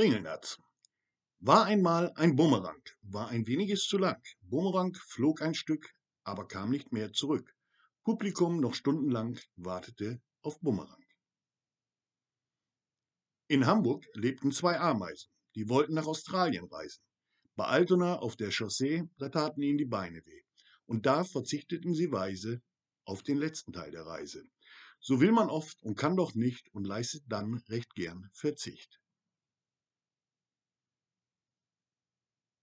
Ringelnatz. War einmal ein Bumerang, war ein weniges zu lang. Bumerang flog ein Stück, aber kam nicht mehr zurück. Publikum noch stundenlang wartete auf Bumerang. In Hamburg lebten zwei Ameisen, die wollten nach Australien reisen. Bei Altona auf der Chaussee, da taten ihnen die Beine weh. Und da verzichteten sie weise auf den letzten Teil der Reise. So will man oft und kann doch nicht und leistet dann recht gern Verzicht.